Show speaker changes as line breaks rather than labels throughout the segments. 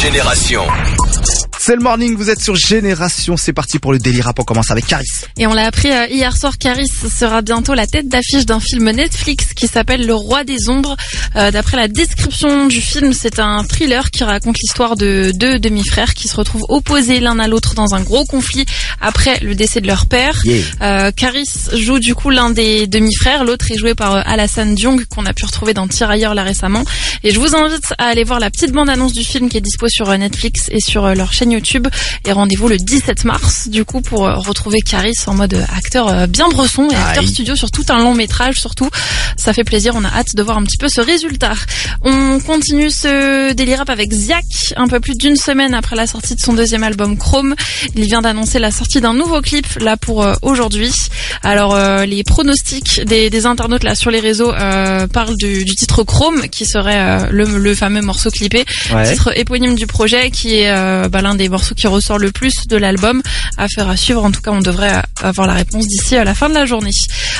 Génération.
C'est le morning, vous êtes sur Génération, c'est parti pour le délire rap, on commence avec Caris.
Et on l'a appris euh, hier soir, Caris sera bientôt la tête d'affiche d'un film Netflix qui s'appelle Le Roi des Ombres. Euh, D'après la description du film, c'est un thriller qui raconte l'histoire de deux demi-frères qui se retrouvent opposés l'un à l'autre dans un gros conflit après le décès de leur père.
Yeah.
Euh, Caris joue du coup l'un des demi-frères, l'autre est joué par Alassane Diong qu'on a pu retrouver dans Tirailleurs là récemment. Et je vous invite à aller voir la petite bande-annonce du film qui est dispo sur Netflix et sur leur chaîne YouTube. Et rendez-vous le 17 mars du coup pour euh, retrouver Caris en mode euh, acteur euh, bien bresson et acteur
Aïe.
studio sur tout un long métrage surtout. Ça fait plaisir, on a hâte de voir un petit peu ce résultat. On continue ce délire rap avec Ziak, un peu plus d'une semaine après la sortie de son deuxième album Chrome. Il vient d'annoncer la sortie d'un nouveau clip là pour aujourd'hui. Alors euh, les pronostics des, des internautes là sur les réseaux euh, parlent du, du titre Chrome qui serait euh, le, le fameux morceau clippé,
Ouais.
titre éponyme du projet qui est bah, l'un des morceaux qui ressort le plus de l'album. Affaire à suivre, en tout cas on devrait avoir la réponse d'ici à la fin de la journée.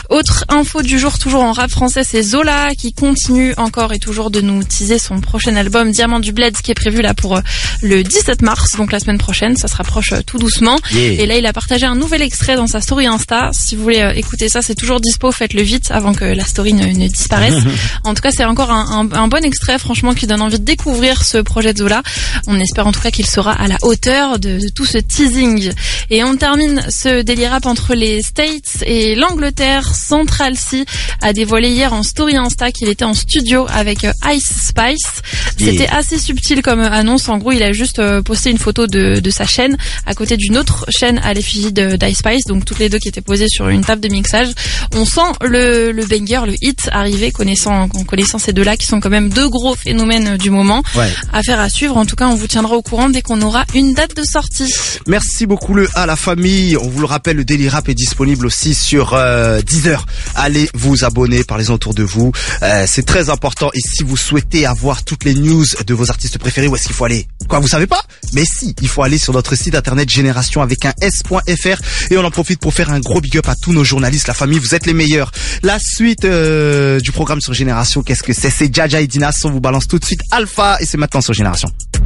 Autre info du jour, toujours en rap français, c'est Zola qui continue encore et toujours de nous teaser son prochain album Diamant du Bled qui est prévu là pour euh, le 17 mars, donc la semaine prochaine. Ça se rapproche euh, tout doucement.
Yeah.
Et là, il a partagé un nouvel extrait dans sa story Insta. Si vous voulez euh, écouter ça, c'est toujours dispo. Faites-le vite avant que la story ne, ne disparaisse. en tout cas, c'est encore un, un- un bon extrait, franchement, qui donne envie de découvrir ce projet de Zola. On espère en tout cas qu'il sera à la hauteur de, de tout ce teasing. Et on termine ce délire rap entre les States et l'Angleterre. Central C a dévoilé hier en story Insta qu'il était en studio avec euh, Ice Spice. C'était assez subtil comme euh, annonce. En gros, il a juste euh, posté une photo de, de sa chaîne à côté d'une autre chaîne à l'effigie d'Ice Spice, donc toutes les deux qui étaient posées sur une table de mixage. On sent le, le banger, le hit arriver, connaissant, en connaissant ces deux-là qui sont quand même deux gros phénomènes du moment.
Ouais.
Affaire à suivre. En tout cas, on vous tiendra au courant dès qu'on aura une date de sortie.
Merci beaucoup le à la famille. On vous le rappelle, le Daily Rap est disponible aussi sur euh, Deezer. Allez vous abonner, parlez-en autour de vous. Euh, c'est très important. Et si vous souhaitez avoir toutes les news de vos artistes préférés, où est-ce qu'il faut aller? Quoi, vous savez pas? Mais si, il faut aller sur notre site internet génération avec un s.fr et on en profite pour faire un gros big up à tous nos journalistes, la famille. Vous êtes les meilleurs. La suite euh, du programme sur Génération, qu'est-ce que c'est? C'est Jaja et Dinas. On vous balance tout de suite Alpha et c'est maintenant sur Génération.